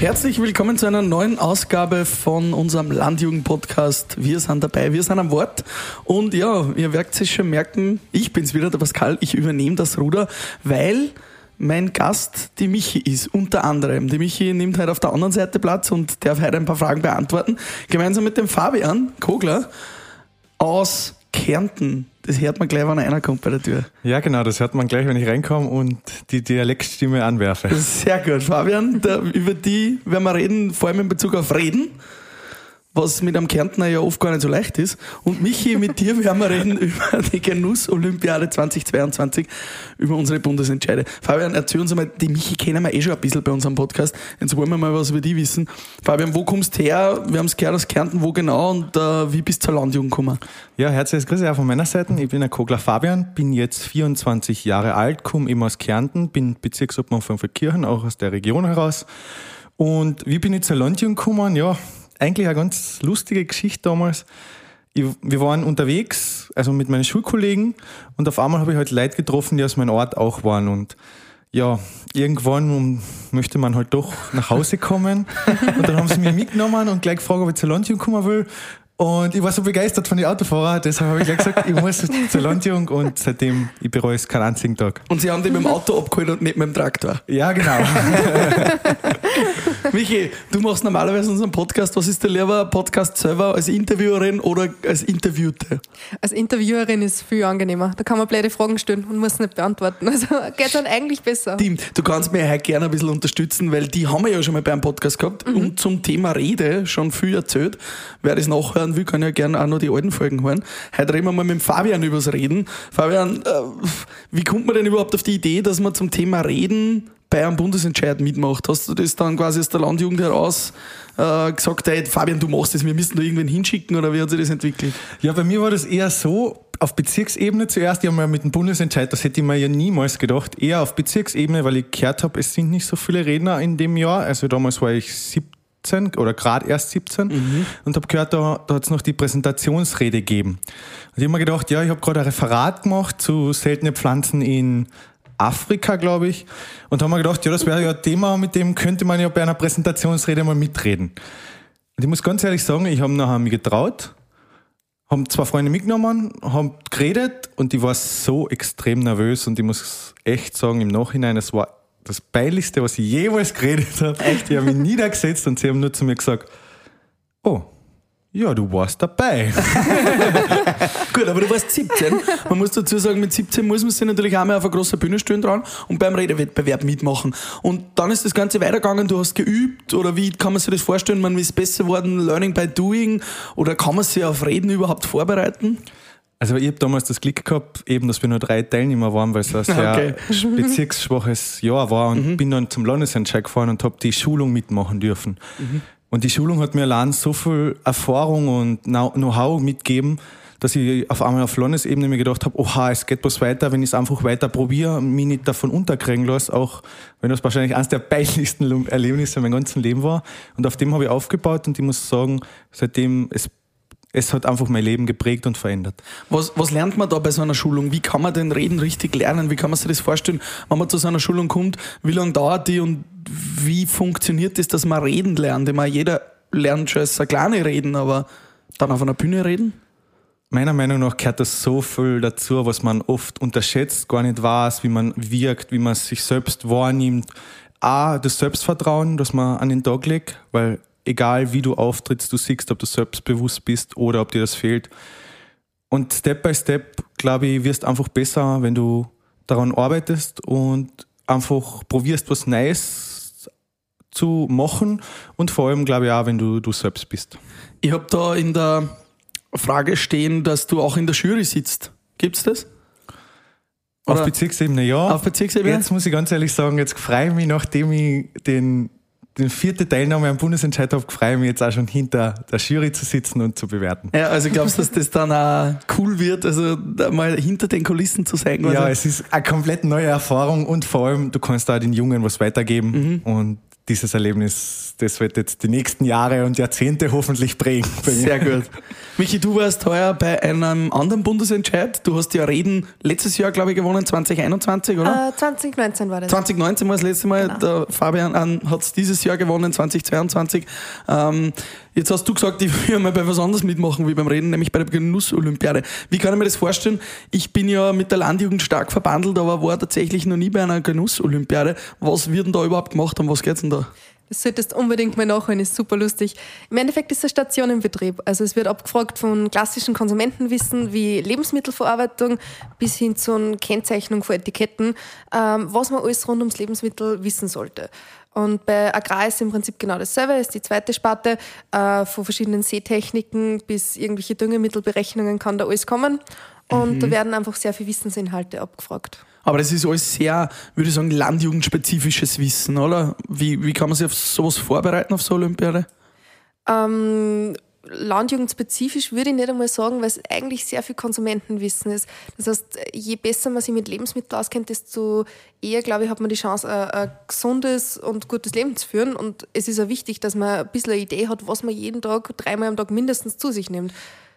Herzlich willkommen zu einer neuen Ausgabe von unserem Landjugend-Podcast. Wir sind dabei, wir sind am Wort. Und ja, ihr werdet es schon merken, ich bin's wieder, der Pascal, ich übernehme das Ruder, weil mein Gast die Michi ist, unter anderem. Die Michi nimmt heute auf der anderen Seite Platz und darf heute ein paar Fragen beantworten. Gemeinsam mit dem Fabian Kogler aus Kärnten. Das hört man gleich, wenn einer kommt bei der Tür. Ja, genau, das hört man gleich, wenn ich reinkomme und die Dialektstimme anwerfe. Sehr gut, Fabian. Da, über die werden wir reden, vor allem in Bezug auf Reden was mit einem Kärntner ja oft gar nicht so leicht ist. Und Michi, mit dir werden wir reden über die Genuss-Olympiade 2022, über unsere Bundesentscheide. Fabian, erzähl uns einmal, die Michi kennen wir eh schon ein bisschen bei unserem Podcast. Jetzt wollen wir mal was über die wissen. Fabian, wo kommst du her? Wir haben es gehört aus Kärnten, wo genau und äh, wie bist du zur Landjugend gekommen? Ja, herzliches Grüße auch von meiner Seite. Ich bin der Kogler Fabian, bin jetzt 24 Jahre alt, komme eben aus Kärnten, bin Bezirksobmann von Verkirchen, auch aus der Region heraus. Und wie bin ich zur Landjugend gekommen? Ja, eigentlich eine ganz lustige Geschichte damals. Ich, wir waren unterwegs, also mit meinen Schulkollegen, und auf einmal habe ich halt Leute getroffen, die aus meinem Ort auch waren. Und ja, irgendwann möchte man halt doch nach Hause kommen. Und dann haben sie mich mitgenommen und gleich gefragt, ob ich zur Landjugend kommen will. Und ich war so begeistert von den Autofahrern, deshalb habe ich gleich gesagt, ich muss zur Landjung und seitdem, ich bereue es keinen einzigen Tag. Und Sie haben dich mit dem Auto abgeholt und nicht mit dem Traktor? Ja, genau. Michi, du machst normalerweise unseren Podcast. Was ist der lieber Podcast selber als Interviewerin oder als Interviewte? Als Interviewerin ist viel angenehmer. Da kann man blöde Fragen stellen und muss nicht beantworten. Also geht dann eigentlich besser. Stimmt. Du kannst mir heute gerne ein bisschen unterstützen, weil die haben wir ja schon mal beim Podcast gehabt mhm. und zum Thema Rede schon viel erzählt. Wer das nachhören hören will, kann ja gerne auch noch die alten Folgen hören. Heute reden wir mal mit Fabian übers Reden. Fabian, äh, wie kommt man denn überhaupt auf die Idee, dass man zum Thema Reden bei einem Bundesentscheid mitmacht? Hast du das dann quasi aus der Landjugend heraus äh, gesagt, hey, Fabian, du machst das, wir müssen da irgendwen hinschicken oder wie hat sich das entwickelt? Ja, bei mir war das eher so, auf Bezirksebene zuerst, ich habe mal mit dem Bundesentscheid, das hätte ich mir ja niemals gedacht, eher auf Bezirksebene, weil ich gehört habe, es sind nicht so viele Redner in dem Jahr. Also damals war ich 17 17 oder gerade erst 17 mhm. und habe gehört, da, da hat es noch die Präsentationsrede gegeben. Und ich habe mir gedacht, ja, ich habe gerade ein Referat gemacht zu seltenen Pflanzen in Afrika, glaube ich, und habe mir gedacht, ja, das wäre ja ein Thema, mit dem könnte man ja bei einer Präsentationsrede mal mitreden. Und ich muss ganz ehrlich sagen, ich habe nachher mich getraut, haben zwei Freunde mitgenommen, haben geredet und ich war so extrem nervös und ich muss echt sagen, im Nachhinein, es war das Peinlichste, was ich jemals geredet habe. Echt, ich habe mich niedergesetzt und sie haben nur zu mir gesagt, oh, ja, du warst dabei. Gut, aber du warst 17. Man muss dazu sagen, mit 17 muss man sich natürlich auch mal auf einer großen Bühne stehen dran und beim Redewettbewerb mitmachen. Und dann ist das Ganze weitergegangen, du hast geübt oder wie kann man sich das vorstellen? Man ist besser geworden, Learning by Doing oder kann man sich auf Reden überhaupt vorbereiten? Also ich habe damals das Glück gehabt, eben, dass wir nur drei Teilnehmer waren, weil es ein sehr okay. bezirksschwaches Jahr war und mhm. bin dann zum Landesentscheid gefahren und habe die Schulung mitmachen dürfen. Mhm. Und die Schulung hat mir allein so viel Erfahrung und Know-how mitgegeben, dass ich auf einmal auf Landesebene mir gedacht habe, oha, es geht was weiter, wenn ich es einfach weiter probiere mich nicht davon unterkriegen lasse, auch wenn das wahrscheinlich eines der peinlichsten Erlebnisse in meinem ganzen Leben war. Und auf dem habe ich aufgebaut und ich muss sagen, seitdem, es es hat einfach mein Leben geprägt und verändert. Was, was lernt man da bei so einer Schulung? Wie kann man denn Reden richtig lernen? Wie kann man sich das vorstellen, wenn man zu so einer Schulung kommt? Wie lange dauert die und wie funktioniert das, dass man reden lernt? Ich meine, jeder lernt schon als kleine Reden, aber dann auf einer Bühne reden? Meiner Meinung nach gehört das so viel dazu, was man oft unterschätzt, gar nicht weiß, wie man wirkt, wie man sich selbst wahrnimmt. A, das Selbstvertrauen, das man an den Tag legt, weil egal wie du auftrittst, du siehst, ob du selbstbewusst bist oder ob dir das fehlt. Und Step by Step, glaube ich, wirst einfach besser, wenn du daran arbeitest und einfach probierst, was Neues zu machen und vor allem, glaube ich, auch, wenn du du selbst bist. Ich habe da in der Frage stehen, dass du auch in der Jury sitzt. Gibt es das? Oder? Auf Bezirksebene, ja. Auf Bezirksebene? Jetzt muss ich ganz ehrlich sagen, jetzt freue ich mich, nachdem ich den den vierten Teilnahme am Bundesentscheid habe, freue ich mich jetzt auch schon hinter der Jury zu sitzen und zu bewerten. Ja, also glaubst du, dass das dann auch cool wird, also mal hinter den Kulissen zu sein? Ja, es ist eine komplett neue Erfahrung und vor allem, du kannst da den Jungen was weitergeben mhm. und dieses Erlebnis, das wird jetzt die nächsten Jahre und Jahrzehnte hoffentlich prägen. Sehr gut. Michi, du warst heuer bei einem anderen Bundesentscheid. Du hast ja Reden letztes Jahr, glaube ich, gewonnen, 2021, oder? Äh, 2019 war das. 2019 war das letzte Mal. Genau. Der Fabian hat es dieses Jahr gewonnen, 2022. Ähm, jetzt hast du gesagt, ich will mal bei was anderes mitmachen wie beim Reden, nämlich bei der Genuss-Olympiade. Wie kann ich mir das vorstellen? Ich bin ja mit der Landjugend stark verbandelt, aber war tatsächlich noch nie bei einer Genuss-Olympiade. Was wird denn da überhaupt gemacht? Um was geht's denn da? Das solltest unbedingt mal nachholen, ist super lustig. Im Endeffekt ist es eine Station im Betrieb. Also es wird abgefragt von klassischen Konsumentenwissen wie Lebensmittelverarbeitung bis hin zu einer Kennzeichnung von Etiketten, ähm, was man alles rund ums Lebensmittel wissen sollte. Und bei Agrar ist im Prinzip genau dasselbe, ist die zweite Sparte. Äh, von verschiedenen Seetechniken bis irgendwelche Düngemittelberechnungen kann da alles kommen. Und da werden einfach sehr viele Wissensinhalte abgefragt. Aber das ist alles sehr, würde ich sagen, landjugendspezifisches Wissen, oder? Wie, wie kann man sich auf sowas vorbereiten, auf so Olympiade? Ähm, landjugendspezifisch würde ich nicht einmal sagen, weil es eigentlich sehr viel Konsumentenwissen ist. Das heißt, je besser man sich mit Lebensmitteln auskennt, desto eher, glaube ich, hat man die Chance, ein, ein gesundes und gutes Leben zu führen. Und es ist auch wichtig, dass man ein bisschen eine Idee hat, was man jeden Tag, dreimal am Tag mindestens zu sich nimmt.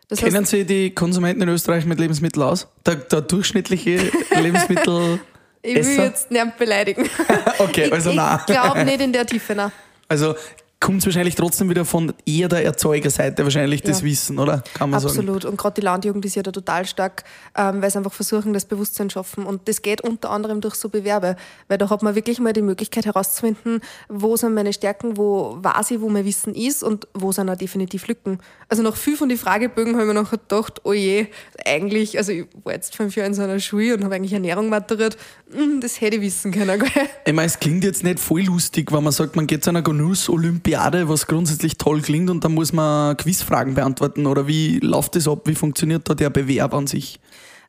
Das heißt, Kennen Sie die Konsumenten in Österreich mit Lebensmitteln aus? Der, der durchschnittliche Lebensmittel. ich will jetzt nicht beleidigen. Okay, also ich, nein. ich glaube nicht in der Tiefe, nein. Also kommt es wahrscheinlich trotzdem wieder von eher der Erzeugerseite, wahrscheinlich das Ja. Wissen, oder? Kann man sagen. Absolut. Und gerade die Landjugend ist ja da total stark, ähm, weil sie einfach versuchen, das Bewusstsein schaffen. Und das geht unter anderem durch so Bewerbe. Weil da hat man wirklich mal die Möglichkeit herauszufinden, wo sind meine Stärken, wo weiß ich, wo mein Wissen ist und wo sind auch definitiv Lücken. Also nach viel von den Fragebögen habe ich mir nachher gedacht, oh je, eigentlich, also ich war jetzt fünf Jahre in so einer Schule und habe eigentlich Ernährung maturiert, Hm, das hätte ich wissen können. Gell? Ich meine, es klingt jetzt nicht voll lustig, wenn man sagt, man geht zu einer Genuss-Olympiade, was grundsätzlich toll klingt, und dann muss man Quizfragen beantworten. Oder wie läuft das ab? Wie funktioniert da der Bewerb an sich?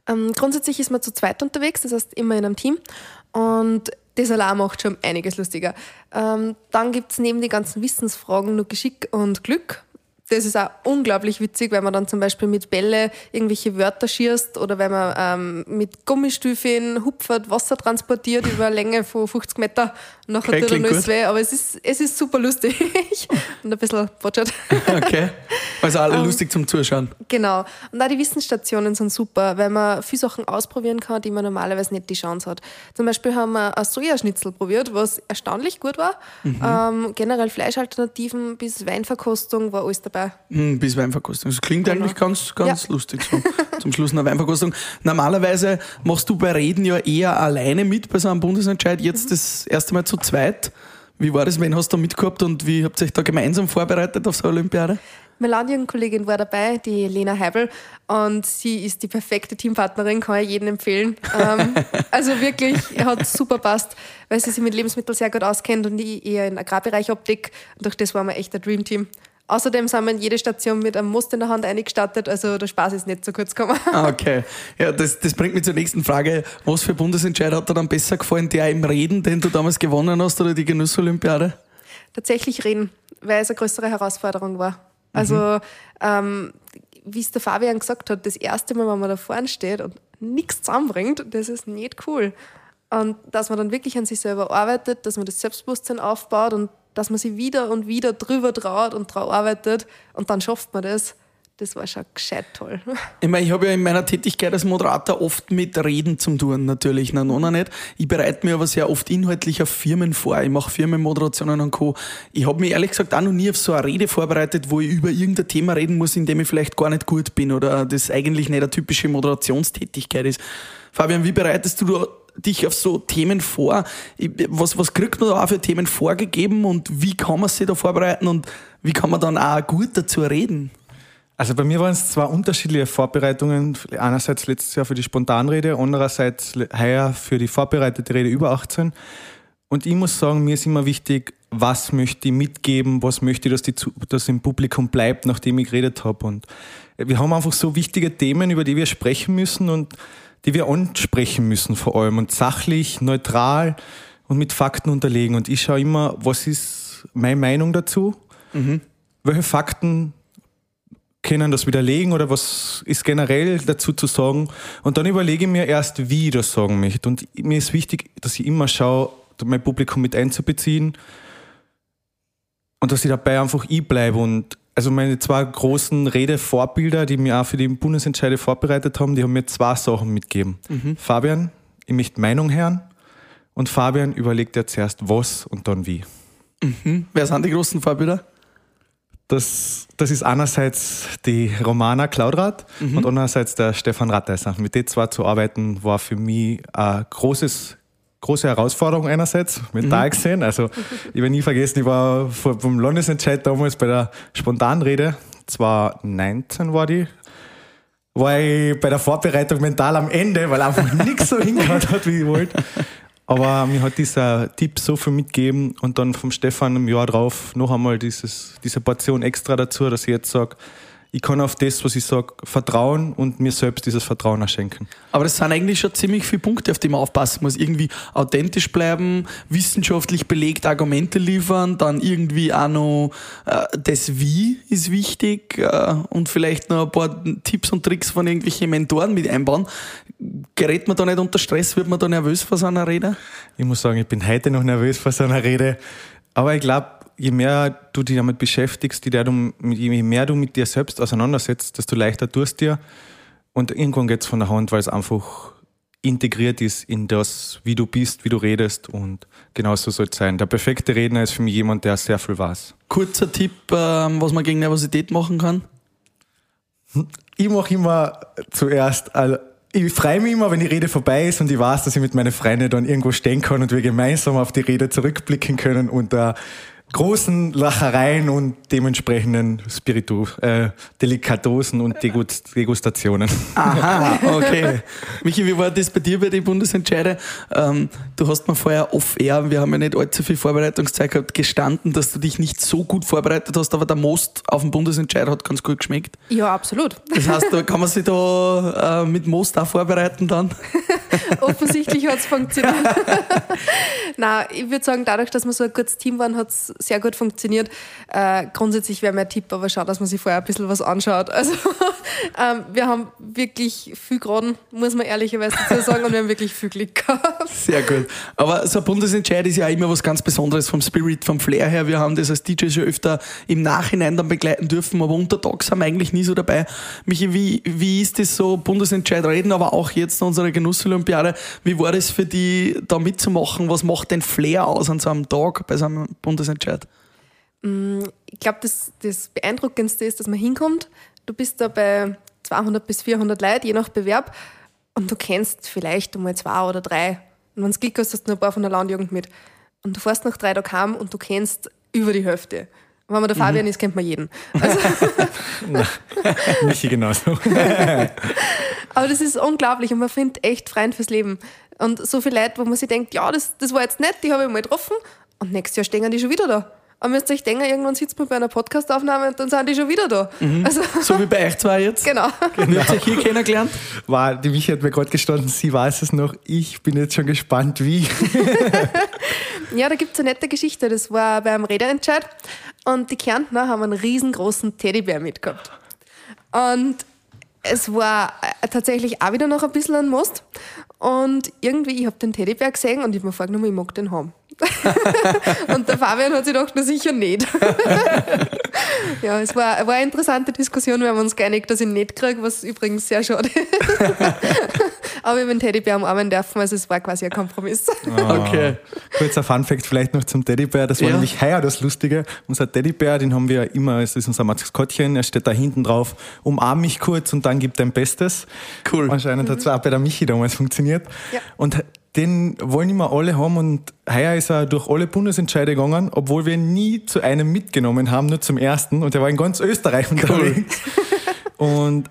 Ähm, grundsätzlich ist man zu zweit unterwegs, das heißt immer in einem Team. Und das allein macht schon einiges lustiger. Ähm, dann gibt's neben den ganzen Wissensfragen noch Geschick und Glück. Das ist auch unglaublich witzig, weil man dann zum Beispiel mit Bälle irgendwelche Wörter schießt oder wenn man ähm, mit Gummistiefeln hupfert, Wasser transportiert über eine Länge von 50 Meter. Und nachher Okay, tut er alles weh. Aber es ist, es ist super lustig und ein bisschen botschert. Okay. Also alle Ähm, lustig zum Zuschauen. Genau. Und auch die Wissensstationen sind super, weil man viele Sachen ausprobieren kann, die man normalerweise nicht die Chance hat. Zum Beispiel haben wir ein Sojaschnitzel probiert, was erstaunlich gut war. Ähm, generell Fleischalternativen bis Weinverkostung war alles dabei. Hm, bis Weinverkostung. Das klingt Genau. eigentlich ganz, ganz Ja. lustig so. Zum Schluss eine Weinverkostung. Normalerweise machst du bei Reden ja eher alleine mit bei so einem Bundesentscheid, jetzt das erste Mal zu zweit. Wie war das? Wen hast du da mitgehabt und wie habt ihr euch da gemeinsam vorbereitet auf so eine Olympiade? Meine Landjugendkollegin war dabei, die Lena Heibel, und sie ist die perfekte Teampartnerin, kann ich jedem empfehlen. ähm, also wirklich, hat super passt, weil sie sich mit Lebensmitteln sehr gut auskennt und ich eher im Agrarbereich abdecke. Und durch das waren wir echt ein Dreamteam. Außerdem sind wir in jede Station mit einem Most in der Hand eingestartet, also der Spaß ist nicht so kurz gekommen. Ah, Okay. Ja, das, das bringt mich zur nächsten Frage. Was für Bundesentscheid hat dir dann besser gefallen? Der im Reden, den du damals gewonnen hast, oder die Genussolympiade? tatsächlich reden, weil es eine größere Herausforderung war. Also, ähm, wie es der Fabian gesagt hat, das erste Mal, wenn man da vorne steht und nichts zusammenbringt, das ist nicht cool. Und dass man dann wirklich an sich selber arbeitet, dass man das Selbstbewusstsein aufbaut und dass man sich wieder und wieder drüber traut und drauf arbeitet und dann schafft man das, das war schon gescheit toll. Ich meine, ich habe ja in meiner Tätigkeit als Moderator oft mit Reden zum tun, natürlich, na, noch nicht. Ich bereite mir aber sehr oft inhaltlich auf Firmen vor. Ich mache Firmenmoderationen und Co. Ich habe mich ehrlich gesagt auch noch nie auf so eine Rede vorbereitet, wo ich über irgendein Thema reden muss, in dem ich vielleicht gar nicht gut bin oder das eigentlich nicht eine typische Moderationstätigkeit ist. Fabian, wie bereitest du dich auf so Themen vor? Was, was kriegt man da auch für Themen vorgegeben und wie kann man sich da vorbereiten und wie kann man dann auch gut dazu reden? Also bei mir waren es zwei unterschiedliche Vorbereitungen. Einerseits letztes Jahr für die Spontanrede, andererseits heuer für die vorbereitete Rede über 18. Und ich muss sagen, mir ist immer wichtig, was möchte ich mitgeben, was möchte ich, dass, die, dass im Publikum bleibt, nachdem ich geredet habe. Und wir haben einfach so wichtige Themen, über die wir sprechen müssen und die wir ansprechen müssen vor allem. Und sachlich, neutral und mit Fakten unterlegen. Und ich schaue immer, was ist meine Meinung dazu? Welche Fakten können das widerlegen oder was ist generell dazu zu sagen. Und dann überlege ich mir erst, wie ich das sagen möchte. Und mir ist wichtig, dass ich immer schaue, mein Publikum mit einzubeziehen. und dass ich dabei einfach ich bleibe und also meine zwei großen Redevorbilder, die mir auch für die Bundesentscheide vorbereitet haben, die haben mir zwei Sachen mitgegeben. Fabian, ich möchte Meinung hören und Fabian überlegt ja zuerst was und dann wie. Wer sind die großen Vorbilder? Das, das ist einerseits die Romana Klaudrath und andererseits der Stefan Ratteiser. Mit den zwei zu arbeiten war für mich ein großes, große Herausforderung einerseits, mental gesehen. Also ich werde nie vergessen, ich war vom Landesentscheid damals bei der Spontanrede, 2019 war die, war ich bei der Vorbereitung mental am Ende, weil einfach nichts so hingehört hat, wie ich wollte. Aber mir hat dieser Tipp so viel mitgegeben und dann vom Stefan im Jahr drauf noch einmal dieses, diese Portion extra dazu, dass ich jetzt sage, ich kann auf das, was ich sage, vertrauen und mir selbst dieses Vertrauen erschenken. Aber das sind eigentlich schon ziemlich viele Punkte, auf die man aufpassen muss. Irgendwie authentisch bleiben, wissenschaftlich belegt Argumente liefern, dann irgendwie auch noch äh, das Wie ist wichtig äh, und vielleicht noch ein paar Tipps und Tricks von irgendwelchen Mentoren mit einbauen. Gerät man da nicht unter Stress? Wird man da nervös vor so einer Rede? Ich muss sagen, ich bin heute noch nervös vor so einer Rede. Aber ich glaube, je mehr du dich damit beschäftigst, je mehr du mit dir selbst auseinandersetzt, desto leichter tust dir. Und irgendwann geht es von der Hand, weil es einfach integriert ist in das, wie du bist, wie du redest und genauso soll es sein. Der perfekte Redner ist für mich jemand, der sehr viel weiß. Kurzer Tipp, ähm, was man gegen Nervosität machen kann? Ich mache immer zuerst, also ich freue mich immer, wenn die Rede vorbei ist und ich weiß, dass ich mit meinen Freunden dann irgendwo stehen kann und wir gemeinsam auf die Rede zurückblicken können unter großen Lachereien und dementsprechenden Spiritu, äh, Delikatosen und Degust Degustationen. Aha, okay. Michi, wie war das bei dir bei den Bundesentscheide? Ähm, du hast mir vorher off-air, wir haben ja nicht allzu viel Vorbereitungszeit gehabt, gestanden, dass du dich nicht so gut vorbereitet hast, aber der Most auf dem Bundesentscheid hat ganz gut geschmeckt. Ja, absolut. Das heißt, da kann man sich da äh, mit Most auch vorbereiten dann? Offensichtlich hat es funktioniert. Nein, ich würde sagen, dadurch, dass wir so ein gutes Team waren, hat es sehr gut funktioniert. Äh, grundsätzlich wäre mein Tipp, aber schau, dass man sich vorher ein bisschen was anschaut. Also ähm, wir haben wirklich viel geraden, muss man ehrlicherweise dazu sagen, und wir haben wirklich viel Glück gehabt. Sehr gut. Aber so ein Bundesentscheid ist ja immer was ganz Besonderes vom Spirit, vom Flair her. Wir haben das als DJ schon öfter im Nachhinein dann begleiten dürfen, aber untertags haben wir eigentlich nie so dabei. Michi, wie, wie ist das so, Bundesentscheid reden, aber auch jetzt unsere Genussolympiade, wie war das für die, da mitzumachen? Was macht den Flair aus an so einem Tag bei so einem Bundesentscheid? Ich glaube, das, das Beeindruckendste ist, dass man hinkommt. Du bist da bei 200 bis 400 Leuten, je nach Bewerb, und du kennst vielleicht einmal zwei oder drei. Und wenn du Glück hast, hast du noch ein paar von der Landjugend mit. Und du fährst nach drei Tagen heim und du kennst über die Hälfte. Wenn man der Fabian ist, kennt man jeden. Also, Michi genauso. aber das ist unglaublich und man findet echt Freund fürs Leben. Und so viele Leute, wo man sich denkt, ja, das, das war jetzt nett, die habe ich mal getroffen und nächstes Jahr stehen die schon wieder da. Aber müsst ihr euch denken, irgendwann sitzt man bei einer Podcastaufnahme und dann sind die schon wieder da. Also, So wie bei euch zwei jetzt? genau. Wie habt ihr euch hier kennengelernt? War, die Michi hat mir gerade gestanden, sie weiß es noch, ich bin jetzt schon gespannt, wie. Ja, da gibt es eine nette Geschichte. Das war beim Redeentscheid und die Kärntner haben einen riesengroßen Teddybär mitgehabt. Und es war äh, tatsächlich auch wieder noch ein bisschen ein Most. Und irgendwie, ich habe den Teddybär gesehen und ich habe mir vorgenommen, ich mag den haben. und der Fabian hat sich gedacht, na sicher nicht. ja, es war, war eine interessante Diskussion. Wir haben uns geeinigt, dass ich ihn nicht kriege, was übrigens sehr schade ist. Aber ich habe den Teddybär umarmen dürfen, also es war quasi ein Kompromiss. Okay. Kurzer Funfact vielleicht noch zum Teddybär. Das war Ja. nämlich heuer das Lustige. Unser Teddybär, den haben wir immer, es ist unser Maskottchen, er steht da hinten drauf, umarm mich kurz und dann gib dein Bestes. Cool. Anscheinend hat es auch bei der Michi damals funktioniert. Ja. Und den wollen immer alle haben und heuer ist er durch alle Bundesentscheide gegangen, obwohl wir ihn nie zu einem mitgenommen haben, nur zum ersten. Und er war in ganz Österreich unterwegs. Und d-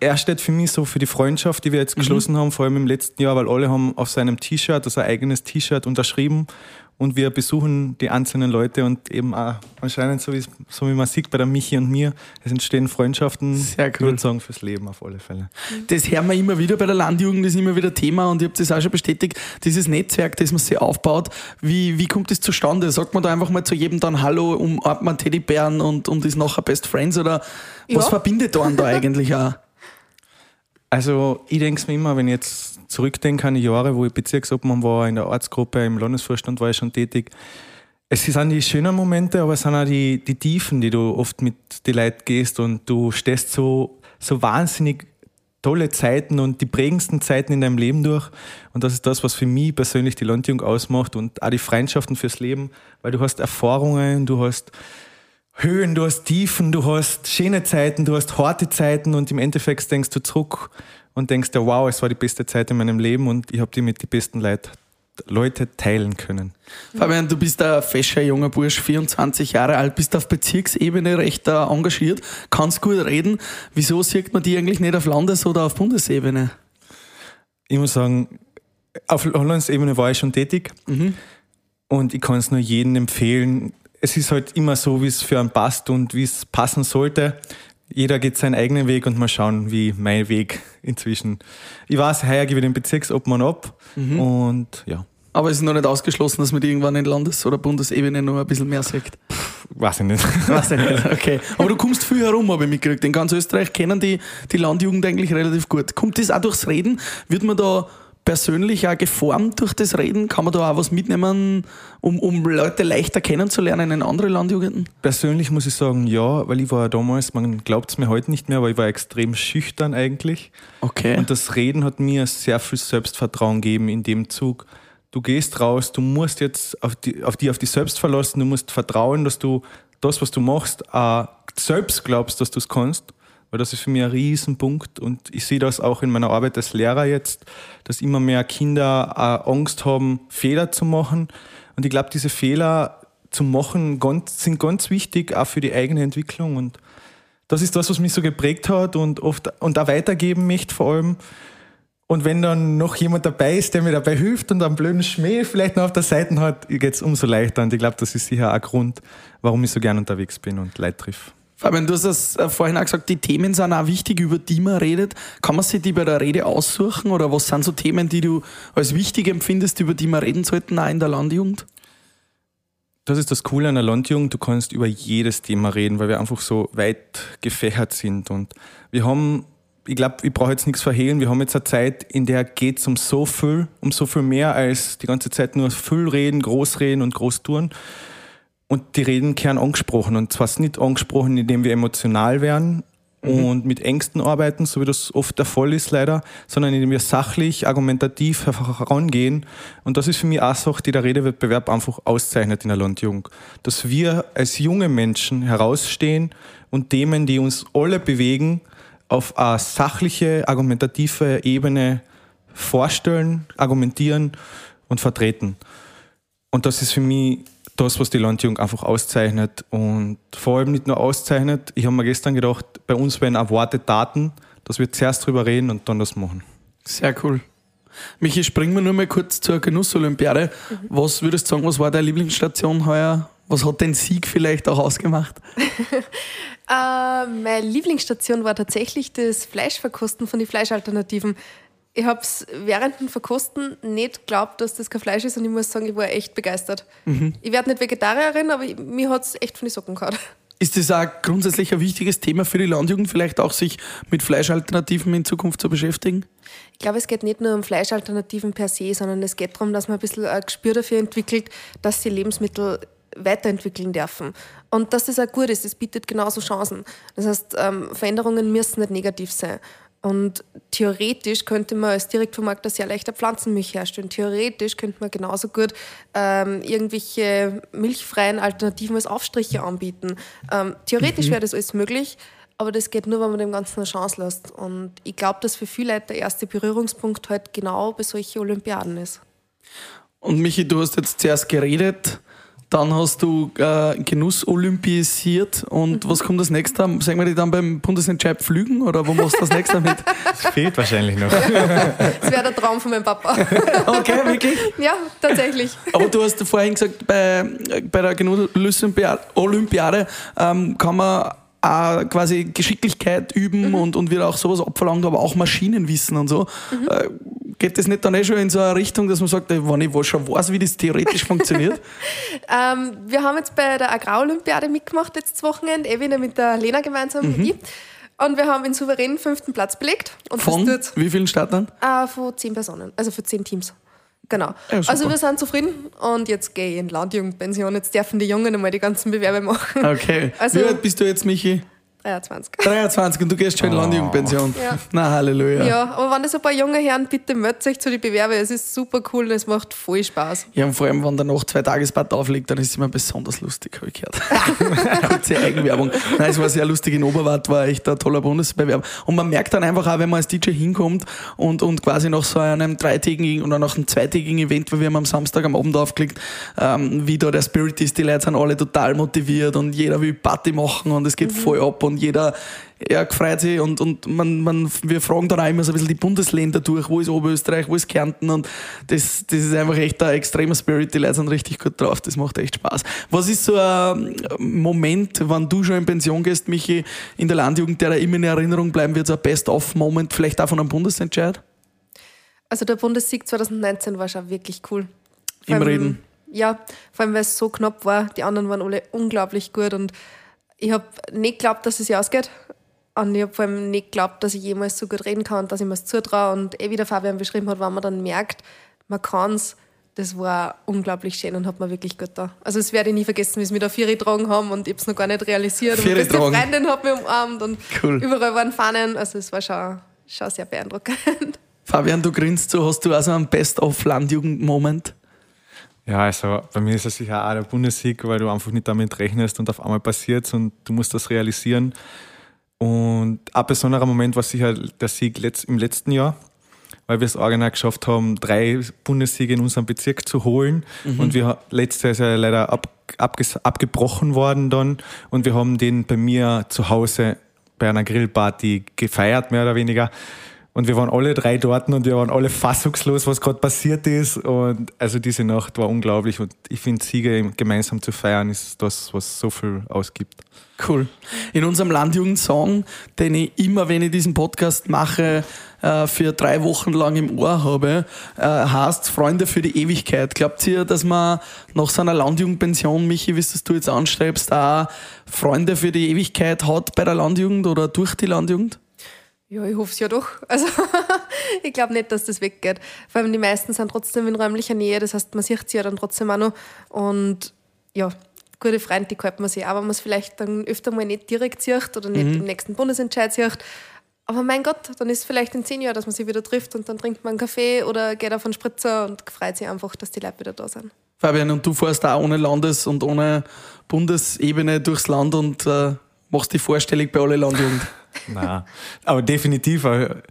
er steht für mich so für die Freundschaft, die wir jetzt geschlossen haben, vor allem im letzten Jahr, weil alle haben auf seinem T-Shirt, also ein eigenes T-Shirt unterschrieben und wir besuchen die einzelnen Leute und eben auch anscheinend, so wie, so wie man sieht bei der Michi und mir, es entstehen Freundschaften, Sehr ich cool. würde sagen, fürs Leben auf alle Fälle. Das hören wir immer wieder bei der Landjugend, das ist immer wieder Thema und ich habe das auch schon bestätigt, dieses Netzwerk, das man sich aufbaut, wie, wie kommt das zustande? Sagt man da einfach mal zu jedem dann Hallo, umarmt man Teddybären und, und ist nachher Best Friends oder was Ja. verbindet einen da eigentlich auch? Also ich denke mir immer, wenn ich jetzt zurückdenke an die Jahre, wo ich Bezirksobmann war, in der Ortsgruppe, im Landesvorstand war ich schon tätig, es sind die schönen Momente, aber es sind auch die, die Tiefen, die du oft mit den Leuten gehst und du stehst so, so wahnsinnig tolle Zeiten und die prägendsten Zeiten in deinem Leben durch. Und das ist das, was für mich persönlich die Landjugend ausmacht und auch die Freundschaften fürs Leben, weil du hast Erfahrungen, du hast Höhen, du hast Tiefen, du hast schöne Zeiten, du hast harte Zeiten und im Endeffekt denkst du zurück und denkst dir, wow, es war die beste Zeit in meinem Leben und ich habe die mit den besten Leuten Leute teilen können. Fabian, du bist ein fescher junger Bursch, 24 Jahre alt, bist auf Bezirksebene recht äh, engagiert, kannst gut reden. Wieso sieht man die eigentlich nicht auf Landes- oder auf Bundesebene? Ich muss sagen, auf Landesebene war ich schon tätig mhm. und ich kann es nur jedem empfehlen. Es ist halt immer so, wie es für einen passt und wie es passen sollte jeder geht seinen eigenen Weg und mal schauen, wie mein Weg inzwischen. Ich weiß, heuer gebe ich den Bezirksobmann ab mhm. und ja. Aber es ist noch nicht ausgeschlossen, dass man die irgendwann in Landes- oder Bundesebene noch ein bisschen mehr sagt. Weiß ich nicht. Weiß ich nicht, okay. Aber du kommst viel herum, habe ich mitgekriegt. In ganz Österreich kennen die, die Landjugend eigentlich relativ gut. Kommt das auch durchs Reden? Wird man da persönlich auch geformt durch das Reden? Kann man da auch was mitnehmen, um, um Leute leichter kennenzulernen in andere Landjugenden? Persönlich muss ich sagen, ja, weil ich war damals, man glaubt es mir heute nicht mehr, aber ich war extrem schüchtern eigentlich. Okay. Und das Reden hat mir sehr viel Selbstvertrauen gegeben in dem Zug. Du gehst raus, du musst jetzt auf die, auf die, auf die selbst verlassen, du musst vertrauen, dass du das, was du machst, auch selbst glaubst, dass du es kannst weil das ist für mich ein Riesenpunkt und ich sehe das auch in meiner Arbeit als Lehrer jetzt, dass immer mehr Kinder Angst haben, Fehler zu machen und ich glaube, diese Fehler zu machen ganz, sind ganz wichtig, auch für die eigene Entwicklung und das ist das, was mich so geprägt hat und oft und auch weitergeben möchte vor allem. Und wenn dann noch jemand dabei ist, der mir dabei hilft und einen blöden Schmäh vielleicht noch auf der Seite hat, geht es umso leichter. Und ich glaube, das ist sicher ein Grund, warum ich so gern unterwegs bin und Leute triff. Fabian, du hast das äh, vorhin auch gesagt, die Themen sind auch wichtig, über die man redet. Kann man sich die bei der Rede aussuchen oder was sind so Themen, die du als wichtig empfindest, über die wir reden sollten, auch in der Landjugend? Das ist das Coole an der Landjugend, du kannst über jedes Thema reden, weil wir einfach so weit gefächert sind. Und wir haben, ich glaube, ich brauche jetzt nichts verhehlen, wir haben jetzt eine Zeit, in der geht es um so viel, um so viel mehr als die ganze Zeit nur viel reden, groß reden und groß tun. Und die Reden kehren angesprochen. Und zwar nicht angesprochen, indem wir emotional werden mhm. und mit Ängsten arbeiten, so wie das oft der Fall ist leider, sondern indem wir sachlich, argumentativ herangehen. Und das ist für mich auch Sache, die der Redewettbewerb einfach auszeichnet in der Landjugend. Dass wir als junge Menschen herausstehen und Themen, die uns alle bewegen, auf eine sachliche, argumentative Ebene vorstellen, argumentieren und vertreten. Und das ist für mich das, was die Landjugend einfach auszeichnet. Und vor allem nicht nur auszeichnet, ich habe mir gestern gedacht, bei uns werden Worte Daten, dass wir zuerst drüber reden und dann das machen. Sehr cool. Michi, springen wir nur mal kurz zur Genussolympiade. Mhm. Was würdest du sagen, was war deine Lieblingsstation heuer? Was hat den Sieg vielleicht auch ausgemacht? äh, meine Lieblingsstation war tatsächlich das Fleischverkosten von den Fleischalternativen ich habe es während dem Verkosten nicht geglaubt, dass das kein Fleisch ist und ich muss sagen, ich war echt begeistert. Mhm. Ich werde nicht Vegetarierin, aber ich, mir hat es echt von den Socken gehauen. Ist das auch grundsätzlich ein wichtiges Thema für die Landjugend, vielleicht auch sich mit Fleischalternativen in Zukunft zu beschäftigen? Ich glaube, es geht nicht nur um Fleischalternativen per se, sondern es geht darum, dass man ein bisschen ein Gespür dafür entwickelt, dass sie Lebensmittel weiterentwickeln dürfen. Und dass das auch gut ist, das bietet genauso Chancen. Das heißt, ähm, Veränderungen müssen nicht negativ sein. Und theoretisch könnte man als Direktvermarkter sehr leichter Pflanzenmilch herstellen. Theoretisch könnte man genauso gut ähm, irgendwelche milchfreien Alternativen als Aufstriche anbieten. Ähm, theoretisch mhm. wäre das alles möglich, aber das geht nur, wenn man dem Ganzen eine Chance lässt. Und ich glaube, dass für viele Leute der erste Berührungspunkt halt genau bei solchen Olympiaden ist. Und Michi, du hast jetzt zuerst geredet dann hast du äh, Genuss olympisiert und mhm. was kommt das nächste? Sagen wir die dann beim Bundesentscheid Flügen oder wo machst du das nächste mit? Das fehlt wahrscheinlich noch. das wäre der Traum von meinem Papa. Okay, wirklich? Ja, tatsächlich. Aber du hast vorhin gesagt, bei, bei der Genuss Olympiade ähm, kann man auch quasi Geschicklichkeit üben mhm. und, und wird auch sowas abverlangt, aber auch Maschinenwissen und so. Mhm. Äh, geht das nicht dann eh schon in so eine Richtung, dass man sagt, wenn ich schon weiß, wie das theoretisch funktioniert? ähm, wir haben jetzt bei der Agrarolympiade mitgemacht letztes Wochenende, eh wieder mit der Lena gemeinsam mhm. ich. Und wir haben den souveränen fünften Platz belegt. Und von wie vielen Startern? Äh, von zehn Personen, also für zehn Teams. Genau. Ja, also wir sind zufrieden und jetzt gehe ich in Landjugendpension. Jetzt dürfen die Jungen einmal die ganzen Bewerbe machen. Okay. Also- Wie alt bist du jetzt, Michi? 23. 23 und du gehst schon in Landjugendpension. Ja. Na, Halleluja. Ja. aber wenn das ein paar junge Herren, bitte meldet euch zu den Bewerbe. Es ist super cool und es macht voll Spaß. Ja, und vor allem, wenn danach zwei Tagesbad aufliegt, dann ist es immer besonders lustig, habe ich gehört. Kurze Eigenwerbung. Nein, es war sehr lustig. In Oberwart war echt ein toller Bundesbewerb. Und man merkt dann einfach auch, wenn man als DJ hinkommt und, und quasi nach so einem dreitägigen oder nach einem zweitägigen Event, weil wir haben am Samstag am Abend aufgelegt, ähm, wie da der Spirit ist. Die Leute sind alle total motiviert und jeder will Party machen und es geht voll ab und jeder ja, gefreut sich und, und man, man, wir fragen dann auch immer so ein bisschen die Bundesländer durch, wo ist Oberösterreich, wo ist Kärnten und das, das ist einfach echt ein extremer Spirit, die Leute sind richtig gut drauf, das macht echt Spaß. Was ist so ein Moment, wann du schon in Pension gehst, Michi, in der Landjugend, der da immer in Erinnerung bleiben wird, so ein Best-of-Moment, vielleicht auch von einem Bundesentscheid? Also der Bundessieg 2019 war schon wirklich cool. Im allem- Reden. Ja, vor allem weil es so knapp war. Die anderen waren alle unglaublich gut und ich habe nicht geglaubt, dass es sich ausgeht. Und ich habe vor allem nicht geglaubt, dass ich jemals so gut reden kann und dass ich mir es zutraue. Und eh wie der Fabian beschrieben hat, wenn man dann merkt, man kann es, das war unglaublich schön und hat mir wirklich gut da. Also das werde ich nie vergessen, wie sie mich da Vieri getragen haben und ich habe es noch gar nicht realisiert. Und meine tragen. Freundin hat mich umarmt und Cool. überall waren Fahnen. Also es war schon, schon sehr beeindruckend. Fabian, du grinst so, hast du auch so einen Best-of-Landjugend-Moment? Ja, also bei mir ist es sicher auch der Bundessieg, weil du einfach nicht damit rechnest und auf einmal passiert und du musst das realisieren. Und ein besonderer Moment war sicher der Sieg im letzten Jahr, weil wir es original geschafft haben, drei Bundessiege in unserem Bezirk zu holen. Und wir letztes Jahr ist ja leider ab, abges, abgebrochen worden dann. Und wir haben den bei mir zu Hause bei einer Grillparty gefeiert, mehr oder weniger. Und wir waren alle drei dort und wir waren alle fassungslos, was gerade passiert ist. Und also diese Nacht war unglaublich. Und ich finde, Siege gemeinsam zu feiern ist das, was so viel ausgibt. Cool. In unserem Landjugendsong, den ich immer, wenn ich diesen Podcast mache, äh, für drei Wochen lang im Ohr habe, äh, heißt Freunde für die Ewigkeit. Glaubt ihr, dass man nach so einer Landjugendpension, Michi, wie es du jetzt anstrebst, da Freunde für die Ewigkeit hat bei der Landjugend oder durch die Landjugend? Ja, ich hoffe es ja doch. Also ich glaube nicht, dass das weggeht. Vor allem die meisten sind trotzdem in räumlicher Nähe, das heißt, man sieht sie ja dann trotzdem auch noch. Und ja, gute Freunde, die kauft man sich auch, wenn man es vielleicht dann öfter mal nicht direkt sieht oder nicht im nächsten Bundesentscheid sieht. Aber mein Gott, dann ist es vielleicht in zehn Jahren, dass man sich wieder trifft und dann trinkt man einen Kaffee oder geht auf einen Spritzer und freut sich einfach, dass die Leute wieder da sind. Fabian, und du fährst auch ohne Landes- und ohne Bundesebene durchs Land und äh, machst dich vorstellig bei alle Landjugend. Nein, aber definitiv. äh,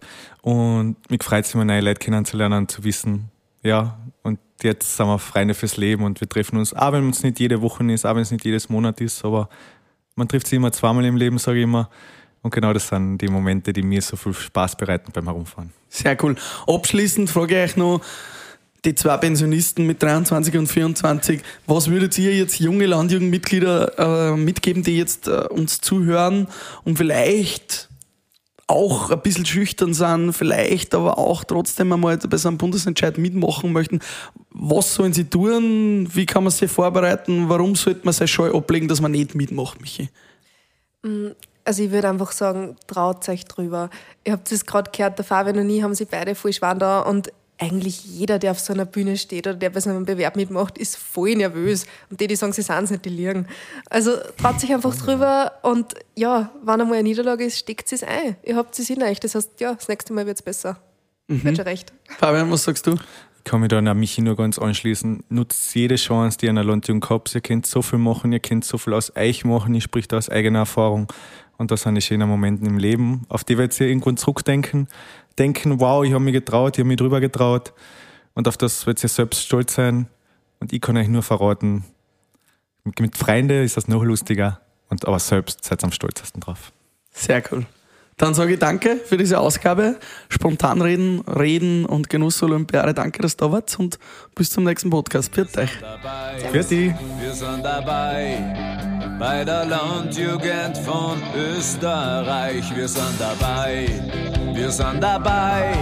Und mich freut es immer, neue Leute kennenzulernen und zu wissen, ja, und jetzt sind wir Freunde fürs Leben und wir treffen uns, auch wenn es nicht jede Woche ist, auch wenn es nicht jedes Monat ist, aber man trifft sich immer zweimal im Leben, sage ich immer. Und genau das sind die Momente, die mir so viel Spaß bereiten beim Herumfahren. Sehr cool. Abschließend frage ich euch noch, die zwei Pensionisten mit 23 und 24, was würdet ihr jetzt junge Landjugendmitglieder äh, mitgeben, die jetzt äh, uns zuhören und vielleicht auch ein bisschen schüchtern sind, vielleicht aber auch trotzdem einmal bei so einem Bundesentscheid mitmachen möchten. Was sollen sie tun? Wie kann man sich vorbereiten? Warum sollte man sich Scheu ablegen, dass man nicht mitmacht, Michi? Also ich würde einfach sagen, traut euch drüber. Ihr habt es gerade gehört, der Fabian und ich haben sie beide voll da und eigentlich jeder, der auf so einer Bühne steht oder der bei so einem Bewerb mitmacht, ist voll nervös. Und die, die sagen, sie sind es nicht, die liegen. Also traut sich einfach drüber und ja, wenn einmal eine Niederlage ist, steckt es ein. Ihr habt es in euch. Das heißt, ja, das nächste Mal wird es besser. Wird schon recht. Fabian, was sagst du? Ich kann mich da an Michi nur ganz anschließen. Nutzt jede Chance, die ihr in der Landjugend habt. Ihr könnt so viel machen, ihr könnt so viel aus euch machen. Ich spreche da aus eigener Erfahrung. Und das sind die schönen Momente im Leben, auf die werdet ihr irgendwann zurückdenken. Denken, wow, ich habe mich getraut, ich habe mich drüber getraut. Und auf das werdet ihr selbst stolz sein. Und ich kann euch nur verraten, mit, mit Freunden ist das noch lustiger. Und aber selbst seid ihr am stolzesten drauf. Sehr cool. Dann sage ich danke für diese Ausgabe. Spontan reden, reden und Genuss Olympiade. Danke, dass du da wart und bis zum nächsten Podcast. Pfiat euch. Für die. Wir sind dabei bei der Landjugend von Österreich. Wir sind dabei, wir sind dabei